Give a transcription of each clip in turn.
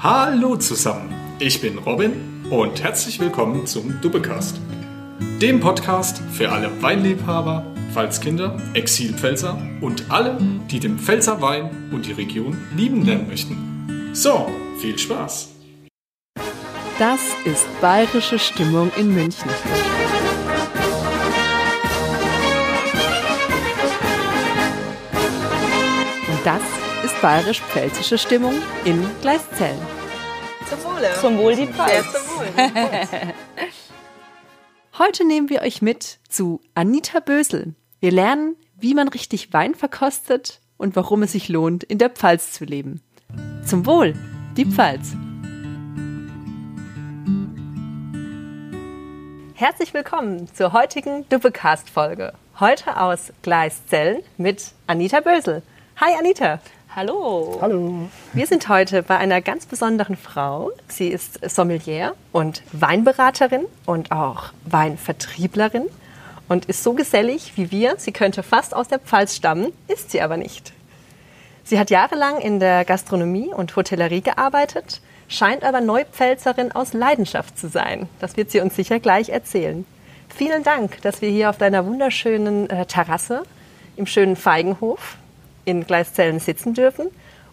Hallo zusammen, ich bin Robin und herzlich willkommen zum Dubbecast, dem Podcast für alle Weinliebhaber, Pfalzkinder, Exilpfälzer und alle, die den Pfälzer Wein und die Region lieben lernen möchten. So, viel Spaß! Das ist bayerische Stimmung in München. Und das bayerisch-pfälzische Stimmung in Gleiszellen. Zum Wohle. Zum Wohl die Pfalz. Sehr zum Wohl. Heute nehmen wir euch mit zu Anita Bösel. Wir lernen, wie man richtig Wein verkostet und warum es sich lohnt, in der Pfalz zu leben. Zum Wohl, die Pfalz. Herzlich willkommen zur heutigen Duppecast-Folge. Heute aus Gleiszellen mit Anita Bösel. Hi Anita. Hallo. Hallo. Wir sind heute bei einer ganz besonderen Frau. Sie ist Sommelier und Weinberaterin und auch Weinvertrieblerin und ist so gesellig wie wir. Sie könnte fast aus der Pfalz stammen, ist sie aber nicht. Sie hat jahrelang in der Gastronomie und Hotellerie gearbeitet, scheint aber Neupfälzerin aus Leidenschaft zu sein. Das wird sie uns sicher gleich erzählen. Vielen Dank, dass wir hier auf deiner wunderschönen äh, Terrasse im schönen Feigenhof in Gleiszellen sitzen dürfen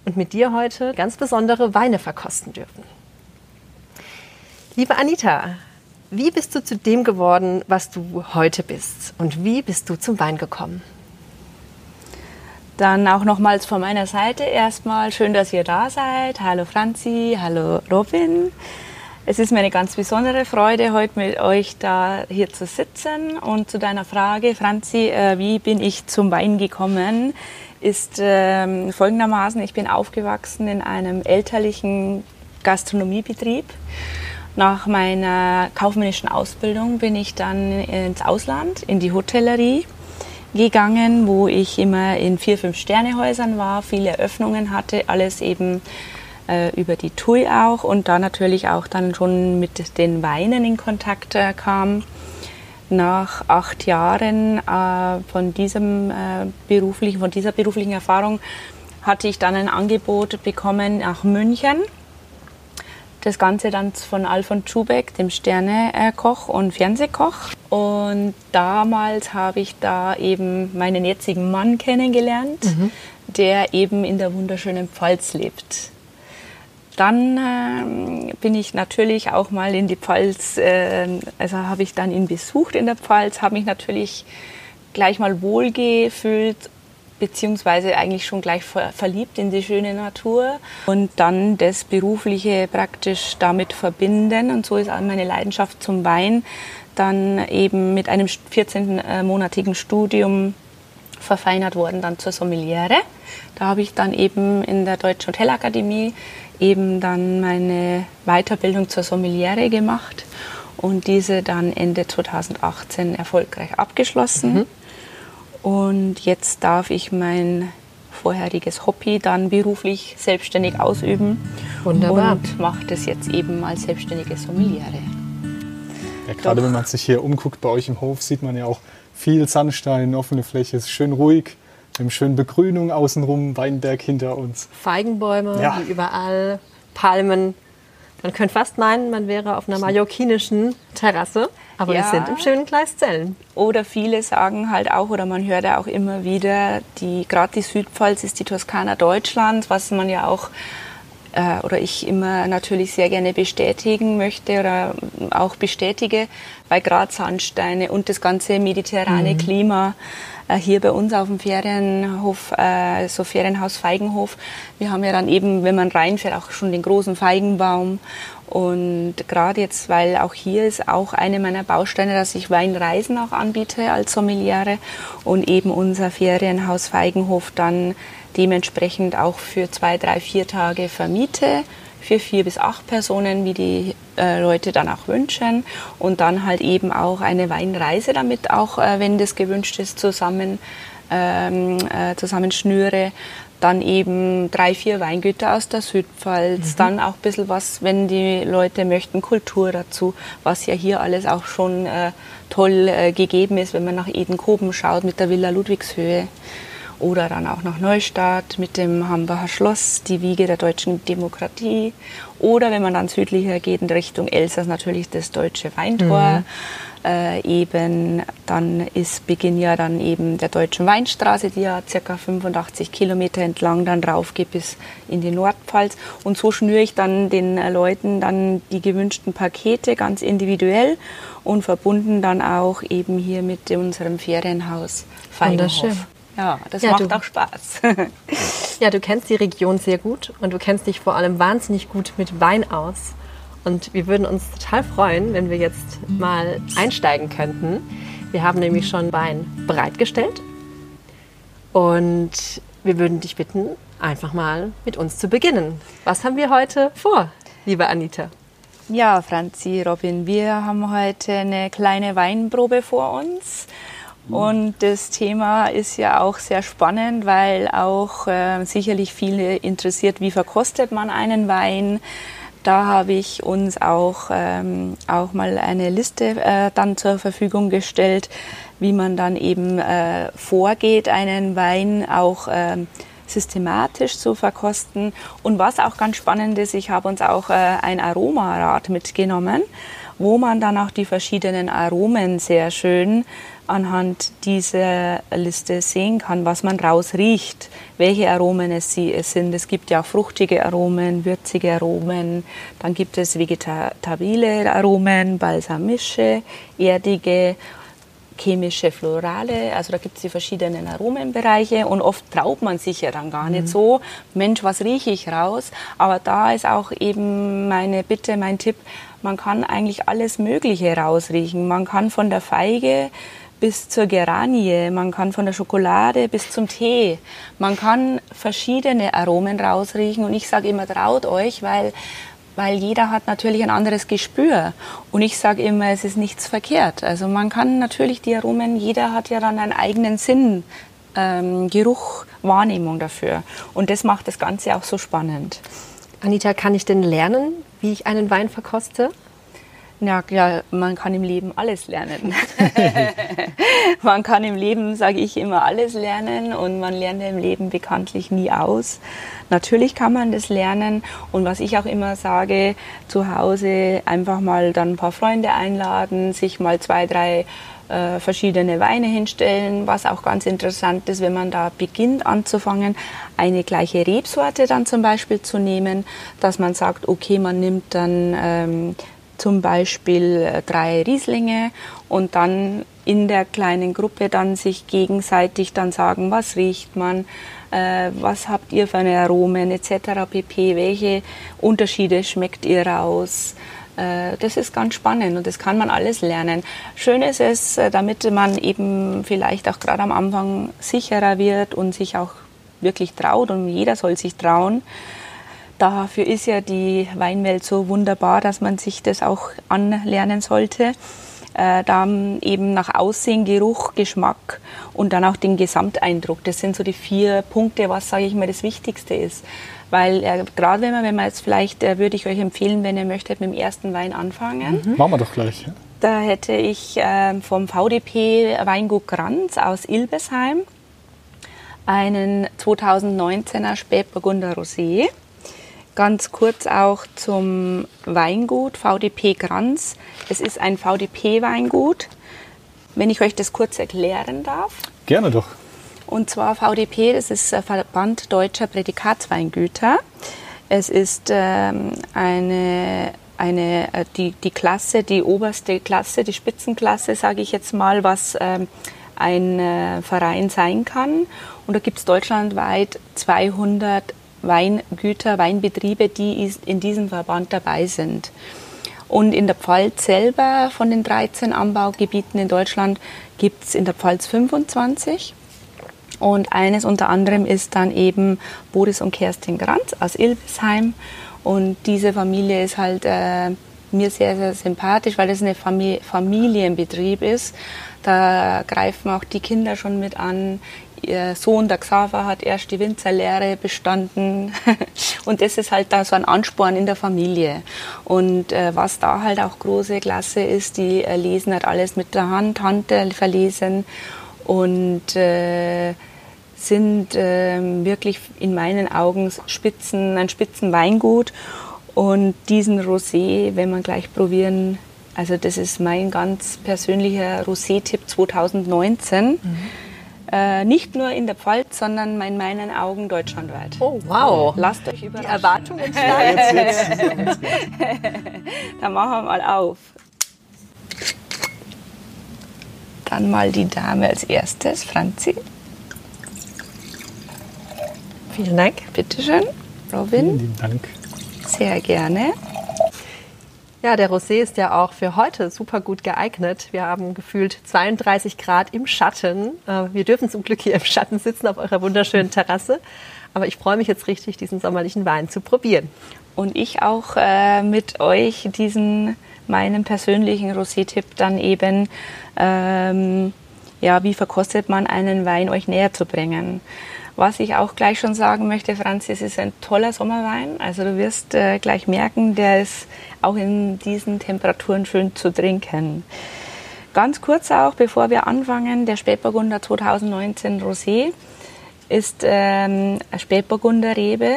und mit dir heute ganz besondere Weine verkosten dürfen. Liebe Anita, wie bist du zu dem geworden, was du heute bist? Und wie bist du zum Wein gekommen? Dann auch nochmals von meiner Seite erstmal schön, dass ihr da seid. Hallo Franzi, hallo Robin. Es ist mir eine ganz besondere Freude, heute mit euch da hier zu sitzen. Und zu deiner Frage, Franzi, äh, wie bin ich zum Wein gekommen, ist ähm, folgendermaßen, ich bin aufgewachsen in einem elterlichen Gastronomiebetrieb. Nach meiner kaufmännischen Ausbildung bin ich dann ins Ausland, in die Hotellerie gegangen, wo ich immer in vier, fünf Sternehäusern war, viele Eröffnungen hatte, alles eben über die TUI auch und da natürlich auch dann schon mit den Weinen in Kontakt äh, kam. Nach acht Jahren äh, von, diesem, äh, beruflichen, von dieser beruflichen Erfahrung hatte ich dann ein Angebot bekommen nach München. Das Ganze dann von Alfons Schubeck, dem Sternekoch und Fernsehkoch. Und damals habe ich da eben meinen jetzigen Mann kennengelernt, der eben in der wunderschönen Pfalz lebt. Dann ähm, bin ich natürlich auch mal in die Pfalz, äh, also habe ich dann ihn besucht in der Pfalz, habe mich natürlich gleich mal wohlgefühlt, beziehungsweise eigentlich schon gleich ver verliebt in die schöne Natur und dann das Berufliche praktisch damit verbinden. Und so ist auch meine Leidenschaft zum Wein dann eben mit einem 14-monatigen Studium verfeinert worden dann zur Sommeliere. Da habe ich dann eben in der Deutschen Hotelakademie eben dann meine Weiterbildung zur Sommeliere gemacht und diese dann Ende 2018 erfolgreich abgeschlossen. Mhm. Und jetzt darf ich mein vorheriges Hobby dann beruflich selbstständig ausüben Wunderbar. und mache das jetzt eben als selbstständige Sommeliere. Ja, gerade wenn man sich hier umguckt bei euch im Hof, sieht man ja auch viel Sandstein, offene Fläche, es ist schön ruhig. Wir haben schön Begrünung außenrum, Weinberg hinter uns. Feigenbäume, Ja. wie überall, Palmen. Man könnte fast meinen, man wäre auf einer mallorquinischen Terrasse, aber wir Ja. sind im schönen Gleiszellen. Oder viele sagen halt auch, oder man hört ja auch immer wieder, die, gerade die Südpfalz ist die Toskana Deutschlands, was man ja auch, äh, oder ich immer natürlich sehr gerne bestätigen möchte oder auch bestätige, weil gerade Sandsteine und das ganze mediterrane Klima äh, hier bei uns auf dem Ferienhof, äh, so Ferienhaus Feigenhof, wir haben ja dann eben, wenn man reinfährt, auch schon den großen Feigenbaum und gerade jetzt, weil auch hier ist auch eine meiner Bausteine, dass ich Weinreisen auch anbiete als Sommeliere und eben unser Ferienhaus Feigenhof dann dementsprechend auch für zwei, drei, vier Tage vermiete für vier bis acht Personen, wie die äh, Leute dann auch wünschen und dann halt eben auch eine Weinreise damit auch, äh, wenn das gewünscht ist, zusammen ähm, äh, zusammenschnüre. Dann eben drei, vier Weingüter aus der Südpfalz. Dann auch ein bisschen was, wenn die Leute möchten, Kultur dazu, was ja hier alles auch schon äh, toll äh, gegeben ist, wenn man nach Edenkoben schaut mit der Villa Ludwigshöhe. oder dann auch nach Neustadt mit dem Hambacher Schloss, die Wiege der deutschen Demokratie. Oder wenn man dann südlicher geht in Richtung Elsass natürlich das deutsche Weintor. Mhm. Äh, eben dann ist Beginn ja dann eben der Deutschen Weinstraße, die ja circa 85 Kilometer entlang dann rauf geht bis in die Nordpfalz. Und so schnüre ich dann den äh, Leuten dann die gewünschten Pakete ganz individuell und verbunden dann auch eben hier mit unserem Ferienhaus Feigenhof. Ja, das ja, macht auch Spaß. ja, du kennst die Region sehr gut und du kennst dich vor allem wahnsinnig gut mit Wein aus. Und wir würden uns total freuen, wenn wir jetzt mal einsteigen könnten. Wir haben nämlich schon Wein bereitgestellt und wir würden dich bitten, einfach mal mit uns zu beginnen. Was haben wir heute vor, liebe Anita? Ja, Franzi, Robin, wir haben heute eine kleine Weinprobe vor uns. Und das Thema ist ja auch sehr spannend, weil auch äh, sicherlich viele interessiert, wie verkostet man einen Wein. Da habe ich uns auch, ähm, auch mal eine Liste äh, dann zur Verfügung gestellt, wie man dann eben äh, vorgeht, einen Wein auch äh, systematisch zu verkosten. Und was auch ganz spannend ist, ich habe uns auch äh, ein Aromarad mitgenommen, wo man dann auch die verschiedenen Aromen sehr schön anhand dieser Liste sehen kann, was man rausriecht, welche Aromen es sind. Es gibt ja auch fruchtige Aromen, würzige Aromen, dann gibt es vegetabile Aromen, balsamische, erdige, chemische, florale, also da gibt es die verschiedenen Aromenbereiche und oft traut man sich ja dann gar nicht mhm. so, Mensch, was rieche ich raus? Aber da ist auch eben meine Bitte, mein Tipp, man kann eigentlich alles Mögliche rausriechen. Man kann von der Feige bis zur Geranie, man kann von der Schokolade bis zum Tee, man kann verschiedene Aromen rausriechen und ich sage immer, traut euch, weil, weil jeder hat natürlich ein anderes Gespür und ich sage immer, es ist nichts verkehrt. Also man kann natürlich die Aromen, jeder hat ja dann einen eigenen Sinn, ähm, Geruch, Wahrnehmung dafür und das macht das Ganze auch so spannend. Anita, kann ich denn lernen, wie ich einen Wein verkoste? Ja, ja, man kann im Leben alles lernen. man kann im Leben, sage ich immer, alles lernen und man lernt im Leben bekanntlich nie aus. Natürlich kann man das lernen und was ich auch immer sage, zu Hause einfach mal dann ein paar Freunde einladen, sich mal zwei, drei äh, verschiedene Weine hinstellen, was auch ganz interessant ist, wenn man da beginnt anzufangen, eine gleiche Rebsorte dann zum Beispiel zu nehmen, dass man sagt, okay, man nimmt dann ähm, zum Beispiel äh, drei Rieslinge und dann in der kleinen Gruppe dann sich gegenseitig dann sagen, was riecht man, äh, was habt ihr für eine Aromen etc. pp, welche Unterschiede schmeckt ihr raus. Äh, das ist ganz spannend und das kann man alles lernen. Schön ist es, äh, damit man eben vielleicht auch gerade am Anfang sicherer wird und sich auch wirklich traut und jeder soll sich trauen, Dafür ist ja die Weinwelt so wunderbar, dass man sich das auch anlernen sollte. Äh, dann eben nach Aussehen, Geruch, Geschmack und dann auch den Gesamteindruck. Das sind so die vier Punkte, was, sage ich mal, das Wichtigste ist. Weil äh, gerade wenn man, wenn man jetzt vielleicht, äh, würde ich euch empfehlen, wenn ihr möchtet, mit dem ersten Wein anfangen. Mhm. Machen wir doch gleich. Ja. Da hätte ich äh, vom VDP Weingut Kranz aus Ilbesheim einen 2019er Spätburgunder Rosé Ganz kurz auch zum Weingut VDP Granz. Es ist ein VDP-Weingut. Wenn ich euch das kurz erklären darf. Gerne doch. Und zwar VDP, das ist Verband Deutscher Prädikatsweingüter. Es ist ähm, eine, eine, äh, die, die Klasse, die oberste Klasse, die Spitzenklasse, sage ich jetzt mal, was ähm, ein äh, Verein sein kann. Und da gibt es deutschlandweit 200 Weingüter, Weinbetriebe, die in diesem Verband dabei sind. Und in der Pfalz selber von den 13 Anbaugebieten in Deutschland gibt es in der Pfalz 25. Und eines unter anderem ist dann eben Boris und Kerstin Granz aus Ilbesheim. Und diese Familie ist halt äh, mir sehr, sehr sympathisch, weil es ein Famili Familienbetrieb ist. Da greifen auch die Kinder schon mit an ihr Sohn, der Xaver, hat erst die Winzerlehre bestanden. und das ist halt da so ein Ansporn in der Familie. Und äh, was da halt auch große Klasse ist, die äh, lesen halt alles mit der Hand, Hand verlesen und äh, sind ähm, wirklich in meinen Augen Spitzen, ein Spitzenweingut. Und diesen Rosé, wenn man gleich probieren, also das ist mein ganz persönlicher Rosé-Tipp 2019. Mhm. Äh, nicht nur in der Pfalz, sondern in meinen Augen deutschlandweit. Oh, wow. Lasst euch überraschen. Die Erwartungen steigen. Dann machen wir mal auf. Dann mal die Dame als erstes, Franzi. Vielen Dank. Bitteschön, Robin. Vielen Dank. Sehr gerne. Ja, der Rosé ist ja auch für heute super gut geeignet. Wir haben gefühlt 32 Grad im Schatten. Äh, wir dürfen zum Glück hier im Schatten sitzen auf eurer wunderschönen Terrasse. Aber ich freue mich jetzt richtig, diesen sommerlichen Wein zu probieren. Und ich auch äh, mit euch diesen meinen persönlichen Rosé-Tipp dann eben, ähm, ja, wie verkostet man einen Wein, euch näher zu bringen. Was ich auch gleich schon sagen möchte, Franz, es ist ein toller Sommerwein. Also du wirst äh, gleich merken, der ist auch in diesen Temperaturen schön zu trinken. Ganz kurz auch, bevor wir anfangen, der Spätburgunder 2019 Rosé ist ähm, eine Spätburgunder Rebe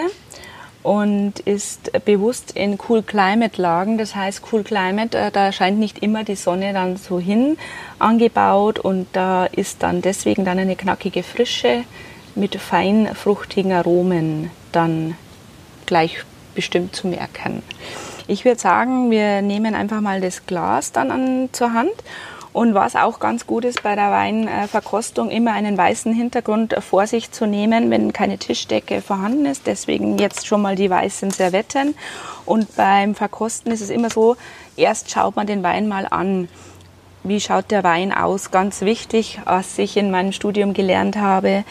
und ist bewusst in Cool Climate Lagen. Das heißt, Cool Climate, äh, da scheint nicht immer die Sonne dann so hin angebaut und da ist dann deswegen dann eine knackige Frische mit fein fruchtigen Aromen dann gleich bestimmt zu merken. Ich würde sagen, wir nehmen einfach mal das Glas dann an, zur Hand. Und was auch ganz gut ist bei der Weinverkostung, immer einen weißen Hintergrund vor sich zu nehmen, wenn keine Tischdecke vorhanden ist. Deswegen jetzt schon mal die weißen Servetten. Und beim Verkosten ist es immer so, erst schaut man den Wein mal an. Wie schaut der Wein aus? Ganz wichtig, was ich in meinem Studium gelernt habe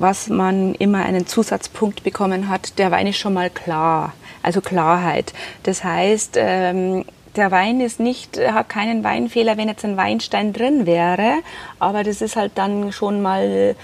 was man immer einen Zusatzpunkt bekommen hat, der Wein ist schon mal klar, also Klarheit. Das heißt, ähm, der Wein ist nicht, hat keinen Weinfehler, wenn jetzt ein Weinstein drin wäre, aber das ist halt dann schon mal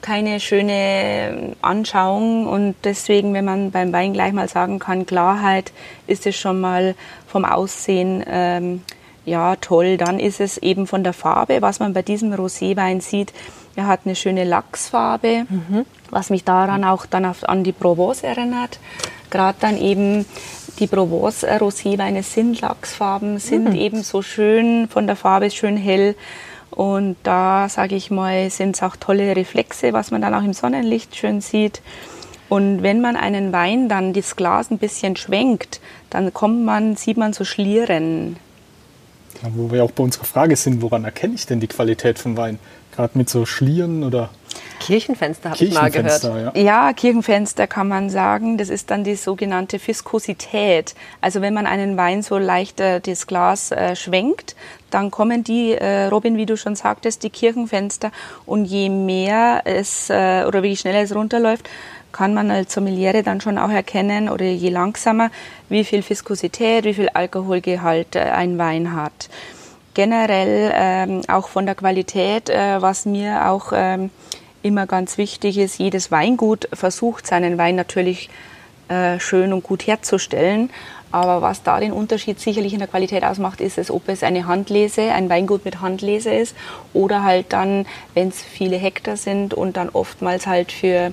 keine schöne Anschauung und deswegen, wenn man beim Wein gleich mal sagen kann, Klarheit, ist es schon mal vom Aussehen ähm, ja toll. Dann ist es eben von der Farbe, was man bei diesem Roséwein sieht, er hat eine schöne Lachsfarbe, mhm. was mich daran auch dann auf, an die Provence erinnert. Gerade dann eben die Provence Roséweine sind Lachsfarben, sind mhm. eben so schön, von der Farbe schön hell. Und da, sage ich mal, sind es auch tolle Reflexe, was man dann auch im Sonnenlicht schön sieht. Und wenn man einen Wein dann das Glas ein bisschen schwenkt, dann kommt man, sieht man so Schlieren. Ja, wo wir auch bei unserer Frage sind, woran erkenne ich denn die Qualität von Wein? Gerade mit so Schlieren oder Kirchenfenster habe ich mal gehört. Ja. ja, Kirchenfenster kann man sagen. Das ist dann die sogenannte Viskosität. Also wenn man einen Wein so leicht äh, das Glas äh, schwenkt, dann kommen die, äh, Robin, wie du schon sagtest, die Kirchenfenster. Und je mehr es äh, oder wie schneller es runterläuft, kann man als Sommeliere dann schon auch erkennen oder je langsamer, wie viel Viskosität, wie viel Alkoholgehalt äh, ein Wein hat generell ähm, auch von der Qualität, äh, was mir auch ähm, immer ganz wichtig ist, jedes Weingut versucht seinen Wein natürlich äh, schön und gut herzustellen. Aber was da den Unterschied sicherlich in der Qualität ausmacht, ist es, ob es eine Handlese, ein Weingut mit Handlese ist oder halt dann, wenn es viele Hektar sind und dann oftmals halt für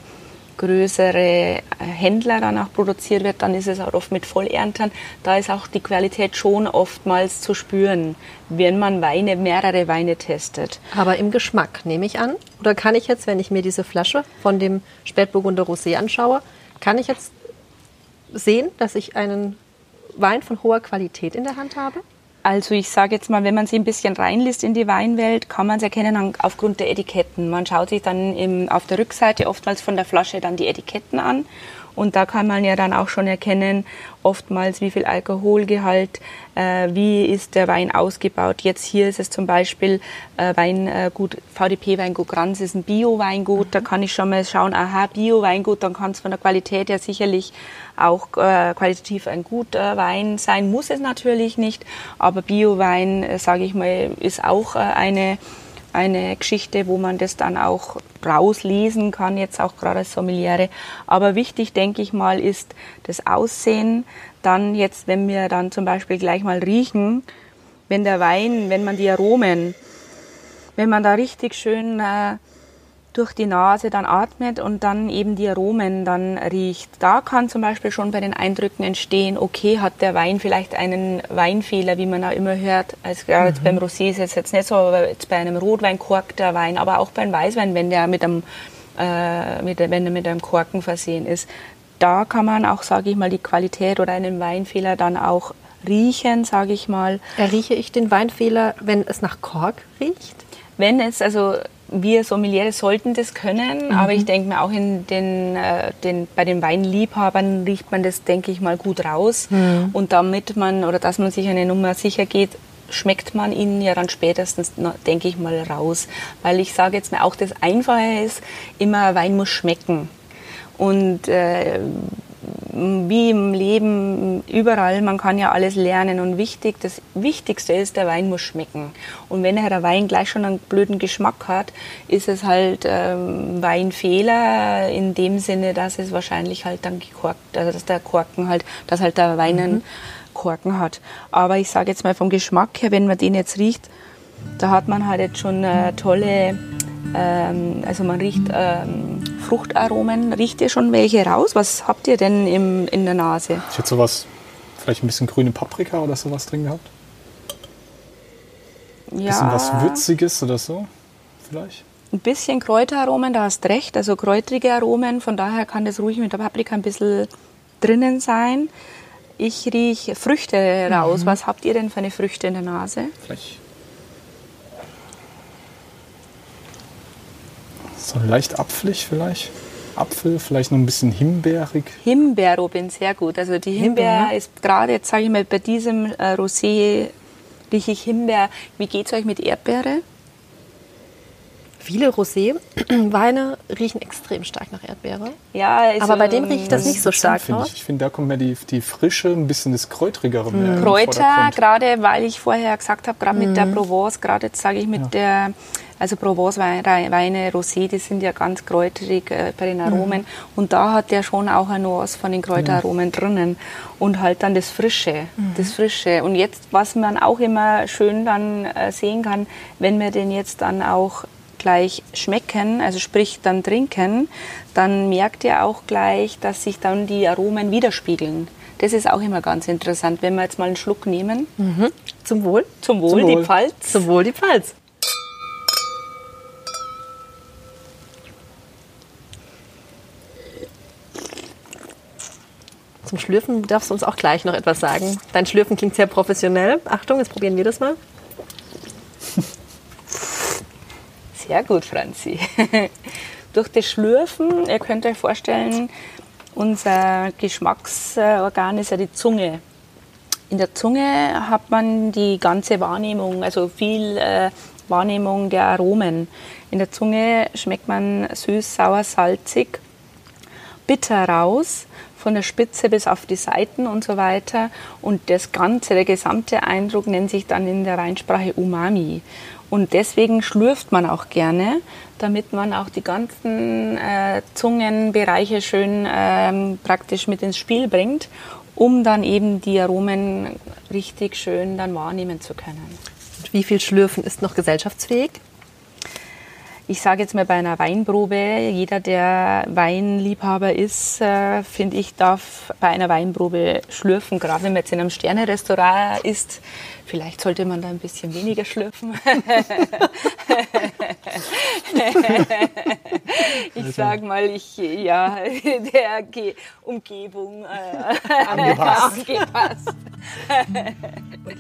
größere äh, Händler danach produziert wird, dann ist es auch oft mit Vollernten. Da ist auch die Qualität schon oftmals zu spüren, wenn man Weine, mehrere Weine testet. Aber im Geschmack nehme ich an? Oder kann ich jetzt, wenn ich mir diese Flasche von dem Spätburgunder Rosé anschaue, kann ich jetzt sehen, dass ich einen Wein von hoher Qualität in der Hand habe? Also ich sage jetzt mal, wenn man sich ein bisschen reinliest in die Weinwelt, kann man es erkennen aufgrund der Etiketten. Man schaut sich dann im, auf der Rückseite oftmals von der Flasche dann die Etiketten an und da kann man ja dann auch schon erkennen, oftmals, wie viel Alkoholgehalt, äh, wie ist der Wein ausgebaut. Jetzt hier ist es zum Beispiel äh, Weingut, VDP Weingut Granz ist ein Bio-Weingut. Da kann ich schon mal schauen, aha, Bio-Weingut, dann kann es von der Qualität ja sicherlich auch äh, qualitativ ein guter Wein sein. Muss es natürlich nicht, aber Bio-Wein, äh, sage ich mal, ist auch äh, eine eine Geschichte, wo man das dann auch rauslesen kann, jetzt auch gerade als Sommeliere. Aber wichtig, denke ich mal, ist das Aussehen. Dann jetzt, wenn wir dann zum Beispiel gleich mal riechen, wenn der Wein, wenn man die Aromen, wenn man da richtig schön äh, durch die Nase dann atmet und dann eben die Aromen dann riecht. Da kann zum Beispiel schon bei den Eindrücken entstehen, okay, hat der Wein vielleicht einen Weinfehler, wie man auch immer hört. Also gerade jetzt beim Rosé ist es jetzt nicht so, aber jetzt bei einem Rotwein korkt der Wein, aber auch beim Weißwein, wenn der mit einem, äh, mit, wenn er mit einem Korken versehen ist. Da kann man auch, sage ich mal, die Qualität oder einen Weinfehler dann auch riechen, sage ich mal. Errieche ich den Weinfehler, wenn es nach Kork riecht? Wenn es, also wir Sommeliere sollten das können, aber ich denke mir auch in den, äh, den, bei den Weinliebhabern riecht man das, denke ich mal, gut raus. Und damit man, oder dass man sich eine Nummer sicher geht, schmeckt man ihn ja dann spätestens, denke ich mal, raus. Weil ich sage jetzt mal auch, das Einfache ist, immer Wein muss schmecken. Und äh, wie im Leben überall, man kann ja alles lernen und wichtig, das Wichtigste ist, der Wein muss schmecken. Und wenn der Wein gleich schon einen blöden Geschmack hat, ist es halt ähm, Weinfehler in dem Sinne, dass es wahrscheinlich halt dann gekorkt, also dass der Korken halt, dass halt der Wein einen Korken hat. Aber ich sage jetzt mal vom Geschmack her, wenn man den jetzt riecht, da hat man halt jetzt schon äh, tolle, ähm, also man riecht ähm, Fruchtaromen. Riecht ihr schon welche raus? Was habt ihr denn im, in der Nase? Ich hätte sowas, vielleicht ein bisschen grüne Paprika oder sowas drin gehabt. Ein Ja, bisschen was Würziges oder so, vielleicht. ein bisschen Kräuteraromen, da hast recht, also kräutrige Aromen. Von daher kann das ruhig mit der Paprika ein bisschen drinnen sein. Ich rieche Früchte raus. Was habt ihr denn für eine Früchte in der Nase? Vielleicht. So leicht apfelig vielleicht. Apfel, vielleicht noch ein bisschen himbeerig. Himbeerrobin, sehr gut. Also die Himbeer Himbeer. ist gerade, jetzt sage ich mal, bei diesem äh, Rosé rieche ich Himbeer. Wie geht es euch mit Erdbeere? Viele Rosé-Weine riechen extrem stark nach Erdbeere. Ja, also, Aber bei dem riecht das nicht so stark raus. ich. Ich finde, da kommt mir die, die Frische, ein bisschen das Kräutrigere mehr Kräuter, gerade weil ich vorher gesagt habe, gerade mit der Provence, gerade jetzt sage ich mit der, also Provence-Weine, Rosé, die sind ja ganz kräuterig äh, bei den Aromen. Und da hat der schon auch eine Nuance von den Kräuteraromen drinnen. Und halt dann das Frische, das Frische. Und jetzt, was man auch immer schön dann äh, sehen kann, wenn wir den jetzt dann auch gleich schmecken, also sprich dann trinken, dann merkt ihr auch gleich, dass sich dann die Aromen widerspiegeln. Das ist auch immer ganz interessant, wenn wir jetzt mal einen Schluck nehmen. Zum Wohl. Zum Wohl, Zum Wohl. die Pfalz. Zum Wohl die Pfalz. Zum Schlürfen darfst du uns auch gleich noch etwas sagen. Dein Schlürfen klingt sehr professionell. Achtung, jetzt probieren wir das mal. Sehr gut, Franzi. Durch das Schlürfen, ihr könnt euch vorstellen, unser Geschmacksorgan ist ja die Zunge. In der Zunge hat man die ganze Wahrnehmung, also viel äh, Wahrnehmung der Aromen. In der Zunge schmeckt man süß, sauer, salzig, bitter raus, von der Spitze bis auf die Seiten und so weiter. Und das Ganze, der gesamte Eindruck nennt sich dann in der Weinsprache Umami. Und deswegen schlürft man auch gerne, damit man auch die ganzen äh, Zungenbereiche schön ähm, praktisch mit ins Spiel bringt, um dann eben die Aromen richtig schön dann wahrnehmen zu können. Und wie viel Schlürfen ist noch gesellschaftsfähig? Ich sage jetzt mal bei einer Weinprobe, jeder, der Weinliebhaber ist, äh, finde ich, darf bei einer Weinprobe schlürfen. Gerade wenn man jetzt in einem Sterne-Restaurant ist, vielleicht sollte man da ein bisschen weniger schlürfen. ich sage mal, ich, ja, der Ge Umgebung äh, Angepasst. angepasst.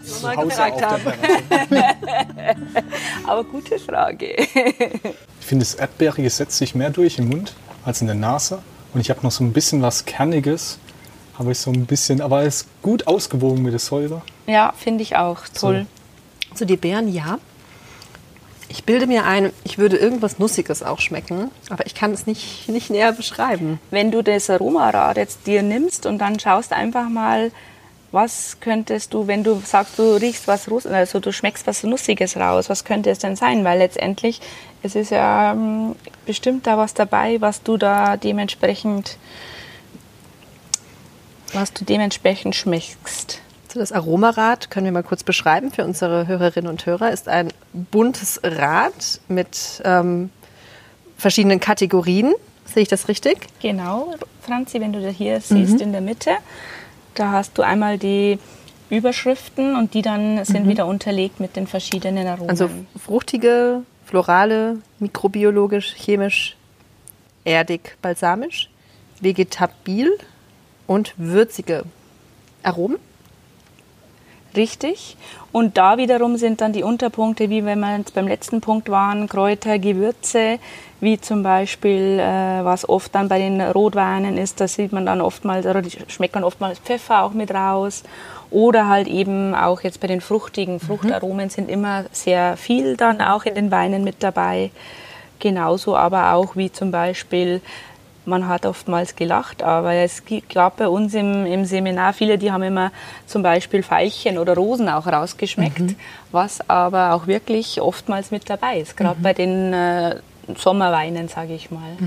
Gefragt auf der Terrasse. Aber gute Frage. Ich finde, das Erdbeerige setzt sich mehr durch im Mund als in der Nase. Und ich habe noch so ein bisschen was Kerniges. Habe ich so ein bisschen, aber es ist gut ausgewogen mit der Säure. Ja, finde ich auch toll. Zu die Beeren, ja. Ich bilde mir ein, ich würde irgendwas Nussiges auch schmecken, aber ich kann es nicht, nicht näher beschreiben. wenn du das Aromarad jetzt dir nimmst und dann schaust einfach mal, was könntest du, wenn du sagst, du riechst was, Russ- also du schmeckst was Nussiges raus, was könnte es denn sein? Weil letztendlich, es ist ja ähm, bestimmt da was dabei, was du da dementsprechend, was du dementsprechend schmeckst. So, das Aromarad können wir mal kurz beschreiben für unsere Hörerinnen und Hörer. Ist ein buntes Rad mit ähm, verschiedenen Kategorien. Sehe ich das richtig? Genau, Franzi, wenn du da hier siehst in der Mitte, da hast du einmal die Überschriften und die dann sind wieder unterlegt mit den verschiedenen Aromen. Also fruchtige, florale, mikrobiologisch, chemisch, erdig, balsamisch, vegetabil und würzige Aromen. Richtig. Und da wiederum sind dann die Unterpunkte, wie wenn wir jetzt beim letzten Punkt waren, Kräuter, Gewürze, wie zum Beispiel, äh, was oft dann bei den Rotweinen ist, da sieht man dann oftmals, oder die schmeckt man oftmals Pfeffer auch mit raus. Oder halt eben auch jetzt bei den fruchtigen Fruchtaromen sind immer sehr viel dann auch in den Weinen mit dabei. Genauso aber auch wie zum Beispiel man hat oftmals gelacht, aber es gab bei uns im, im Seminar viele, die haben immer zum Beispiel Veilchen oder Rosen auch rausgeschmeckt, was aber auch wirklich oftmals mit dabei ist, gerade bei den äh, Sommerweinen, sage ich mal.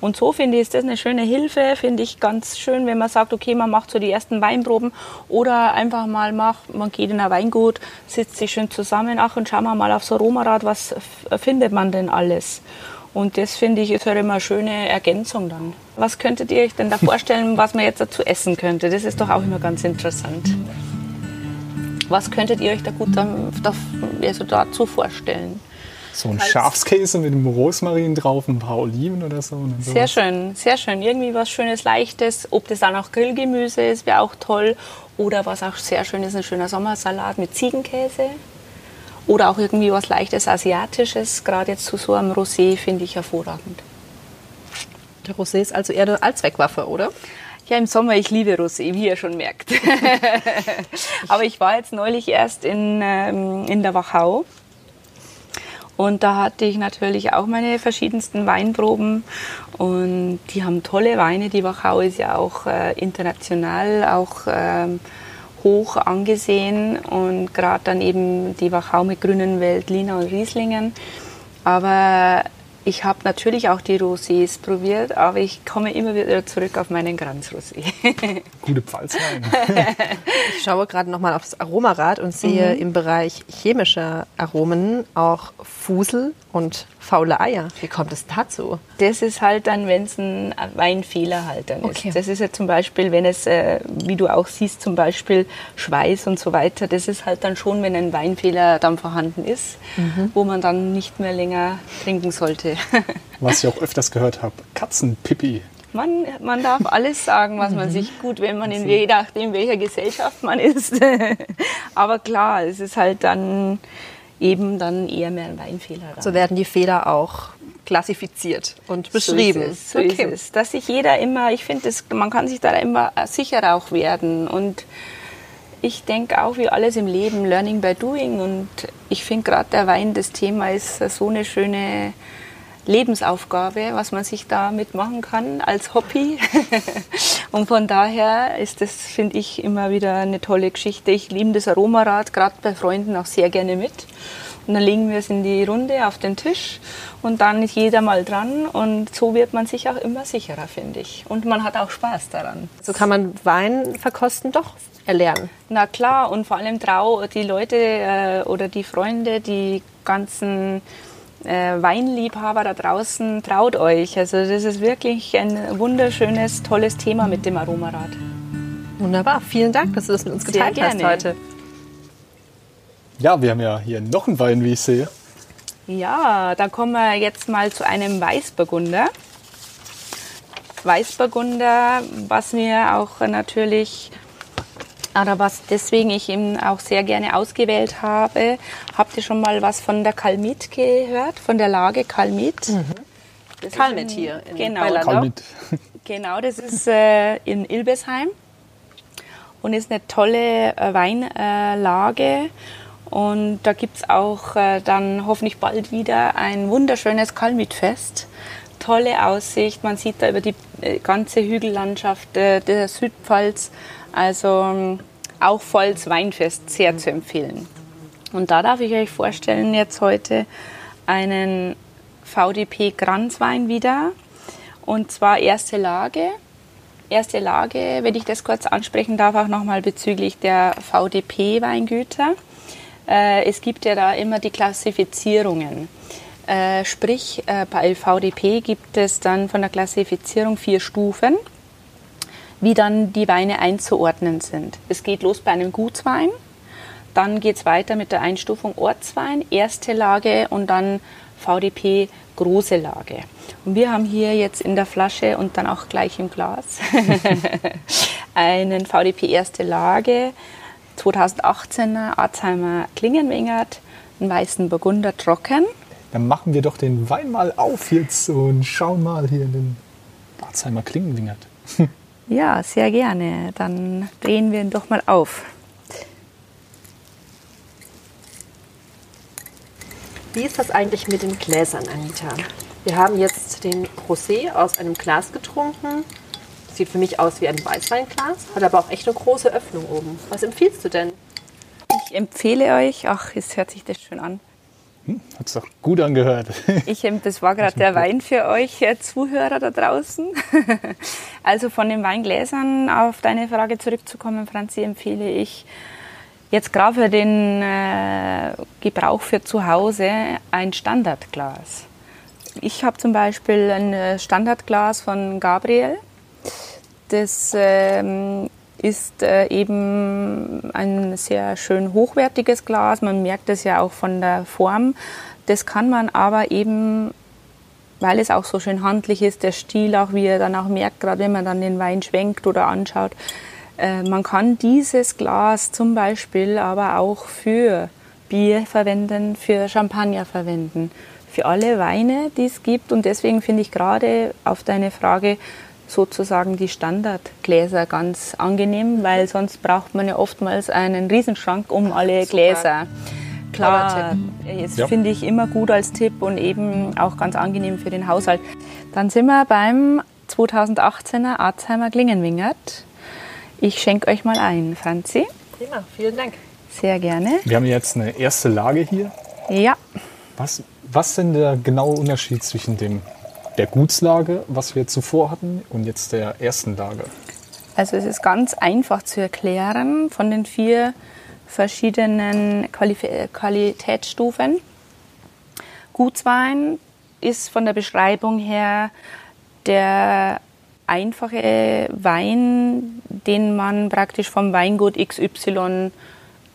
Und so finde ich, ist das eine schöne Hilfe, finde ich ganz schön, wenn man sagt, okay, man macht so die ersten Weinproben oder einfach mal macht, man geht in ein Weingut, sitzt sich schön zusammen, ach und schauen wir mal auf so Romarad, was findet man denn alles? Und das finde ich ist halt immer eine schöne Ergänzung dann. Was könntet ihr euch denn da vorstellen, was man jetzt dazu essen könnte? Das ist doch auch immer ganz interessant. Was könntet ihr euch da gut da, da, also dazu vorstellen? So ein Schafskäse mit einem Rosmarin drauf, ein paar Oliven oder so. dann Sehr schön, sehr schön. Irgendwie was Schönes, Leichtes. Ob das dann auch Grillgemüse ist, wäre auch toll. Oder was auch sehr schön ist, ein schöner Sommersalat mit Ziegenkäse. Oder auch irgendwie was Leichtes, Asiatisches. Gerade jetzt zu so einem Rosé finde ich hervorragend. Der Rosé ist also eher eine Allzweckwaffe, oder? Ja, im Sommer, ich liebe Rosé, wie ihr schon merkt. Aber ich war jetzt neulich erst in, ähm, in der Wachau. Und da hatte ich natürlich auch meine verschiedensten Weinproben. Und die haben tolle Weine. Die Wachau ist ja auch äh, international auch ähm, hoch angesehen. Und gerade dann eben die Wachau mit Grünen Welt, Lina und Rieslingen. Aber ich habe natürlich auch die Rosés probiert, aber ich komme immer wieder zurück auf meinen Granz-Rosé. Gute Pfalzwein. Ich schaue gerade nochmal aufs Aromarad und sehe im Bereich chemischer Aromen auch Fusel und faule Eier. Wie kommt es dazu? Das ist halt dann, wenn es ein Weinfehler halt dann Okay. ist. Das ist ja zum Beispiel, wenn es, äh, wie du auch siehst, zum Beispiel Schweiß und so weiter. Das ist halt dann schon, wenn ein Weinfehler dann vorhanden ist, wo man dann nicht mehr länger trinken sollte. Was ich auch öfters gehört habe. Katzenpipi. Man, man darf alles sagen, was man sich gut, wenn man in je nachdem welcher Gesellschaft man ist. Aber klar, es ist halt dann eben dann eher mehr ein Weinfehler. Dann. So werden die Fehler auch klassifiziert und beschrieben. So ist es. So ist es. Dass sich jeder immer, ich finde, man kann sich da immer sicherer auch werden. Und ich denke auch, wie alles im Leben, Learning by Doing. Und ich finde gerade der Wein, das Thema ist so eine schöne Lebensaufgabe, was man sich da mitmachen kann als Hobby. Und von daher ist das, finde ich, immer wieder eine tolle Geschichte. Ich liebe das Aromarad, gerade bei Freunden auch sehr gerne mit. Und dann legen wir es in die Runde auf den Tisch und dann ist jeder mal dran und so wird man sich auch immer sicherer, finde ich. Und man hat auch Spaß daran. So kann man Wein verkosten doch erlernen. Na klar, und vor allem trau die Leute äh, oder die Freunde, die ganzen äh, Weinliebhaber da draußen, traut euch. Also das ist wirklich ein wunderschönes, tolles Thema mit dem Aromarad. Wunderbar. Vielen Dank, dass du das mit uns Sehr geteilt hast heute. Ja, wir haben ja hier noch einen Wein, wie ich sehe. Ja, dann kommen wir jetzt mal zu einem Weißburgunder. Weißburgunder, was mir auch natürlich, oder was deswegen ich eben auch sehr gerne ausgewählt habe. Habt ihr schon mal was von der Kalmit gehört? Von der Lage Kalmit? Ist Kalmit hier in genau. Kalmit. Genau, das ist äh, in Ilbesheim und ist eine tolle äh, Weinlage. Und da gibt es auch äh, dann hoffentlich bald wieder ein wunderschönes Kalmitfest. Tolle Aussicht, man sieht da über die äh, ganze Hügellandschaft äh, der Südpfalz. Also ähm, auch volles Weinfest, sehr zu empfehlen. Und da darf ich euch vorstellen jetzt heute einen VDP Granzwein wieder. Und zwar erste Lage. Erste Lage, wenn ich das kurz ansprechen darf, auch nochmal bezüglich der VDP-Weingüter. Äh, es gibt ja da immer die Klassifizierungen. Äh, sprich, äh, bei VDP gibt es dann von der Klassifizierung vier Stufen, wie dann die Weine einzuordnen sind. Es geht los bei einem Gutswein, dann geht es weiter mit der Einstufung Ortswein, erste Lage und dann VDP große Lage. Und wir haben hier jetzt in der Flasche und dann auch gleich im Glas einen VDP erste Lage 2018er Arzheimer Klingenwingert, einen weißen Burgunder trocken. Dann machen wir doch den Wein mal auf jetzt und schauen mal hier in den Arzheimer Klingenwingert. ja, sehr gerne. Dann drehen wir ihn doch mal auf. Wie ist das eigentlich mit den Gläsern, Anita? Wir haben jetzt den Rosé aus einem Glas getrunken. Sieht für mich aus wie ein Weißweinglas, hat aber auch echt eine große Öffnung oben. Was empfiehlst du denn? Ich empfehle euch, ach, es hört sich das schön an. Hm, Hat es doch gut angehört. Ich, das war gerade der Wein für euch äh, Zuhörer da draußen. Also von den Weingläsern auf deine Frage zurückzukommen, Franzi, empfehle ich jetzt gerade für den äh, Gebrauch für zu Hause ein Standardglas. Ich habe zum Beispiel ein äh, Standardglas von Gabriel. Das ähm, ist äh, eben ein sehr schön hochwertiges Glas. Man merkt es ja auch von der Form. Das kann man aber eben, weil es auch so schön handlich ist, der Stil auch, wie er dann auch merkt, gerade wenn man dann den Wein schwenkt oder anschaut, äh, man kann dieses Glas zum Beispiel aber auch für Bier verwenden, für Champagner verwenden, für alle Weine, die es gibt. Und deswegen finde ich gerade auf deine Frage sozusagen die Standardgläser ganz angenehm, weil sonst braucht man ja oftmals einen Riesenschrank um alle Super. Gläser. Klar, das Ja. finde ich immer gut als Tipp und eben auch ganz angenehm für den Haushalt. Dann sind wir beim 2018er Arzheimer Klingenwingert. Ich schenke euch mal ein, Franzi. Prima, vielen Dank. Sehr gerne. Wir haben jetzt eine erste Lage hier. Ja, Was, was ist denn der genaue Unterschied zwischen dem, der Gutslage, was wir zuvor hatten, und jetzt der ersten Lage? also es ist ganz einfach zu erklären von den vier verschiedenen Qualif Qualitätsstufen. Gutswein ist von der Beschreibung her der einfache Wein, den man praktisch vom Weingut XY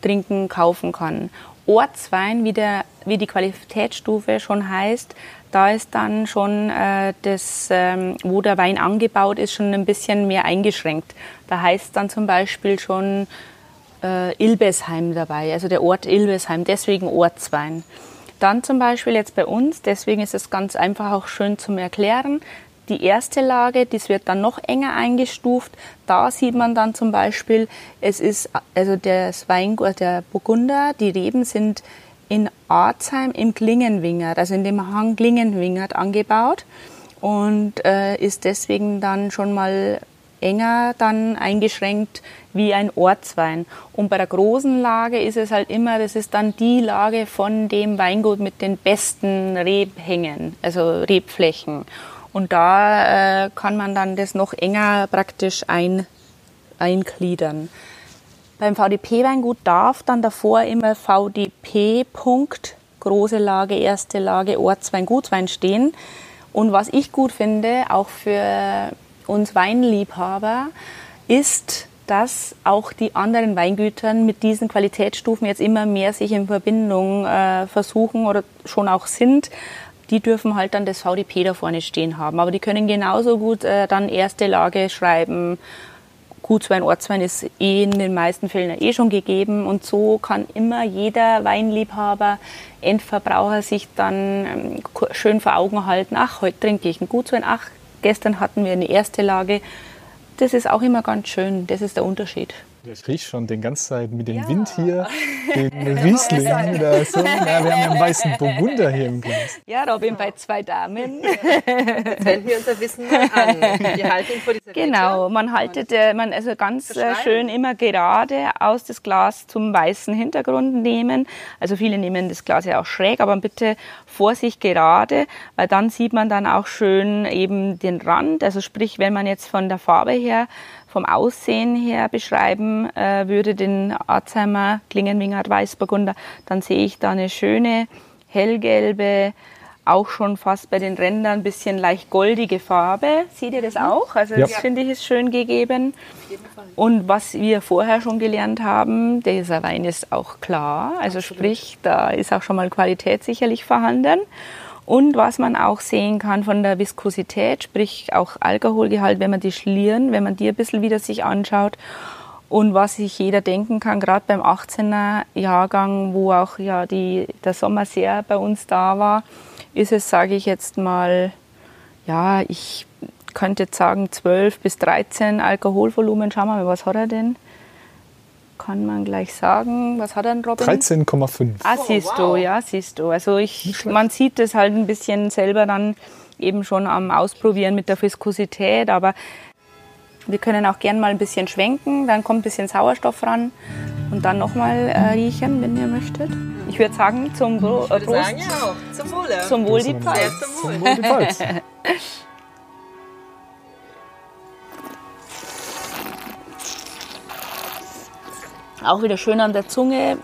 trinken, kaufen kann. Ortswein, wie, der, wie die Qualitätsstufe schon heißt, da ist dann schon äh, das, ähm, wo der Wein angebaut ist, schon ein bisschen mehr eingeschränkt. Da heißt dann zum Beispiel schon äh, Ilbesheim dabei, also der Ort Ilbesheim, deswegen Ortswein. Dann zum Beispiel jetzt bei uns, deswegen ist es ganz einfach auch schön zum Erklären, die erste Lage, das wird dann noch enger eingestuft. Da sieht man dann zum Beispiel, es ist also das Weingut, der Burgunder, die Reben sind in Arzheim im Klingenwingert, also in dem Hang Klingenwingert angebaut und äh, ist deswegen dann schon mal enger dann eingeschränkt wie ein Ortswein. Und bei der großen Lage ist es halt immer, das ist dann die Lage von dem Weingut mit den besten Rebhängen, also Rebflächen. Und da äh, kann man dann das noch enger praktisch ein, eingliedern. Beim VDP-Weingut darf dann davor immer VDP Punkt, große Lage, erste Lage, Ortswein, Gutswein stehen. Und was ich gut finde, auch für uns Weinliebhaber, ist, dass auch die anderen Weingütern mit diesen Qualitätsstufen jetzt immer mehr sich in Verbindung äh, versuchen oder schon auch sind. Die dürfen halt dann das VDP da vorne stehen haben. Aber die können genauso gut äh, dann erste Lage schreiben. Gutswein, Ortswein ist eh in den meisten Fällen eh schon gegeben. Und so kann immer jeder Weinliebhaber, Endverbraucher sich dann ähm, schön vor Augen halten. Ach, heute trinke ich einen Gutswein. Ach, gestern hatten wir eine erste Lage. Das ist auch immer ganz schön. Das ist der Unterschied. Ich rieche schon den ganzen Zeit mit dem Wind hier, den Riesling oder so. Na, wir haben ja einen weißen Burgunder hier im Glas. Ja, Robin, bei zwei Damen. Jetzt wenden wir unser Wissen mal an. Wir halten ihn vor die Serviette. Genau, man haltet, äh, man also ganz äh, schön immer gerade aus das Glas zum weißen Hintergrund nehmen. Also viele nehmen das Glas ja auch schräg, aber bitte vor sich gerade, weil dann sieht man dann auch schön eben den Rand. Also sprich, wenn man jetzt von der Farbe her, vom Aussehen her beschreiben äh, würde, den Arzheimer Klingenwingert Weißburgunder, dann sehe ich da eine schöne hellgelbe auch schon fast bei den Rändern ein bisschen leicht goldige Farbe. Seht ihr das auch? Also das Ja. finde ich ist schön gegeben. Und was wir vorher schon gelernt haben, dieser Wein ist auch klar. Also sprich, da ist auch schon mal Qualität sicherlich vorhanden. Und was man auch sehen kann von der Viskosität, sprich auch Alkoholgehalt, wenn man die Schlieren, wenn man die ein bisschen wieder sich anschaut. Und was sich jeder denken kann, gerade beim 18er Jahrgang, wo auch ja die, der Sommer sehr bei uns da war, ist es, sage ich jetzt mal, ja, ich könnte jetzt sagen 12 bis 13 Alkoholvolumen. Schauen wir mal, was hat er denn? Kann man gleich sagen. Was hat er denn, Robin? 13,5. Ah, siehst du, ja, siehst du. Also ich, man sieht es halt ein bisschen selber dann eben schon am Ausprobieren mit der Viskosität, aber wir können auch gern mal ein bisschen schwenken, dann kommt ein bisschen Sauerstoff ran und dann nochmal äh, riechen, wenn ihr möchtet. Ich würde sagen, zum Bro Ich würde Prost, sagen, ja auch. Zum Wohle. zum Wohl die Zum Pfalz. Zum Wohl die Pfalz. Auch wieder schön an der Zunge,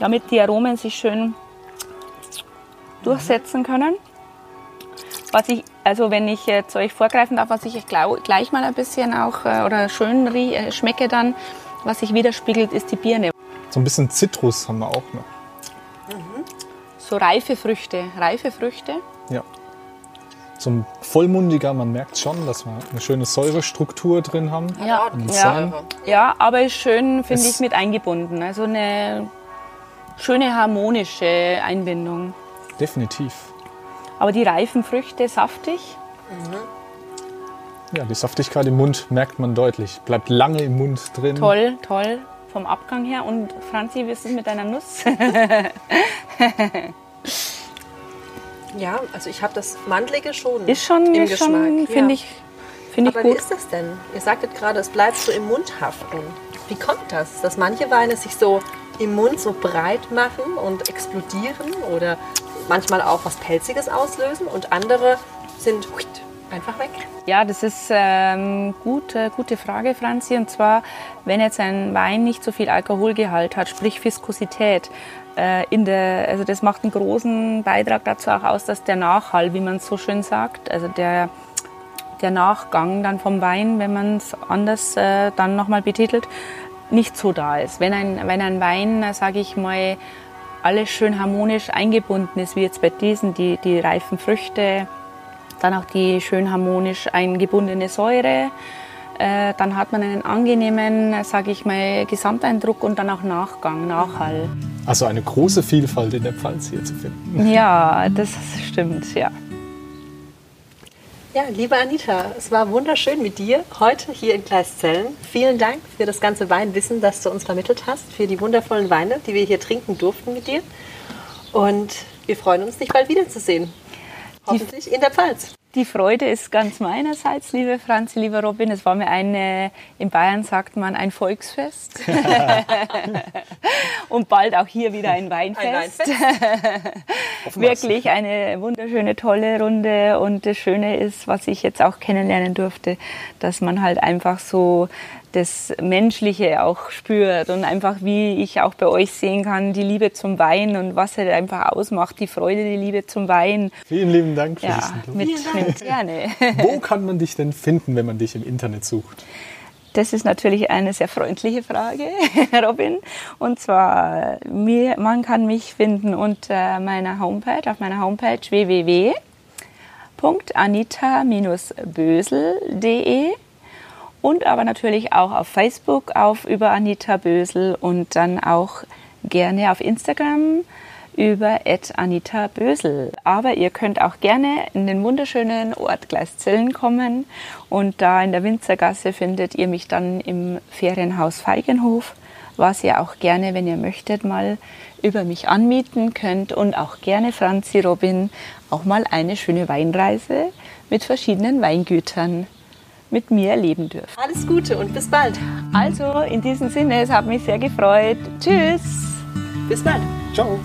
damit die Aromen sich schön durchsetzen können. Was ich, also wenn ich jetzt euch vorgreifen darf, was ich gleich mal ein bisschen auch äh, oder schön äh, schmecke dann, was sich widerspiegelt, ist die Birne. So ein bisschen Zitrus haben wir auch noch. So reife Früchte, reife Früchte. Ja. Zum Vollmundiger, man merkt schon, dass wir eine schöne Säurestruktur drin haben. Ja, ja, ja, aber ist schön, finde ich, mit eingebunden. Also eine schöne harmonische Einbindung. Definitiv. Aber die reifen Früchte saftig. Ja, die Saftigkeit im Mund merkt man deutlich. Bleibt lange im Mund drin. Toll, toll vom Abgang her. Und Franzi, wie ist es mit deiner Nuss? Ja, also ich habe das Mandlige schon Ist schon, im ist schon Geschmack. finde ja. ich, finde ich Aber wie gut. ist das denn? Ihr sagtet gerade, es bleibt so im Mund haften. Wie kommt das, dass manche Weine sich so im Mund so breit machen und explodieren oder manchmal auch was Pelziges auslösen und andere sind einfach weg? Ja, das ist ähm, gute, gute Frage, Franzi. Und zwar, wenn jetzt ein Wein nicht so viel Alkoholgehalt hat, sprich Viskosität, in der, also das macht einen großen Beitrag dazu auch aus, dass der Nachhall, wie man es so schön sagt, also der, der Nachgang dann vom Wein, wenn man es anders äh, dann nochmal betitelt, nicht so da ist. Wenn ein, wenn ein Wein, sage ich mal, alles schön harmonisch eingebunden ist, wie jetzt bei diesen, die, die reifen Früchte, dann auch die schön harmonisch eingebundene Säure. Äh, dann hat man einen angenehmen, sage ich mal, Gesamteindruck und dann auch Nachgang, Nachhall. Also eine große Vielfalt in der Pfalz hier zu finden. Ja, das stimmt, ja. Ja, liebe Anita, es war wunderschön mit dir heute hier in Gleiszellen. Vielen Dank für das ganze Weinwissen, das du uns vermittelt hast, für die wundervollen Weine, die wir hier trinken durften mit dir. Und wir freuen uns, dich bald wiederzusehen. Hoffentlich in der Pfalz. Die Freude ist ganz meinerseits, liebe Franzi, lieber Robin. Es war mir eine, in Bayern sagt man, ein Volksfest. und bald auch hier wieder ein Weinfest. Wirklich eine wunderschöne, tolle Runde. Und das Schöne ist, was ich jetzt auch kennenlernen durfte, dass man halt einfach so das Menschliche auch spürt und einfach, wie ich auch bei euch sehen kann, die Liebe zum Wein und was halt einfach ausmacht, die Freude, die Liebe zum Wein. Vielen lieben Dank für Ja, diesen mit, mit gerne. Wo kann man dich denn finden, wenn man dich im Internet sucht? Das ist natürlich eine sehr freundliche Frage, Robin. Und zwar, mir, man kann mich finden unter meiner Homepage, auf meiner Homepage www.anita-bösel.de und aber natürlich auch auf Facebook auf über Anita Bösel und dann auch gerne auf Instagram über Anita Bösel. Aber ihr könnt auch gerne in den wunderschönen Ort Gleiszellen kommen und da in der Winzergasse findet ihr mich dann im Ferienhaus Feigenhof, was ihr auch gerne, wenn ihr möchtet, mal über mich anmieten könnt und auch gerne Franzi Robin auch mal eine schöne Weinreise mit verschiedenen Weingütern mit mir erleben dürft. Alles Gute und bis bald. Also in diesem Sinne, es hat mich sehr gefreut. Tschüss! Bis bald. Ciao.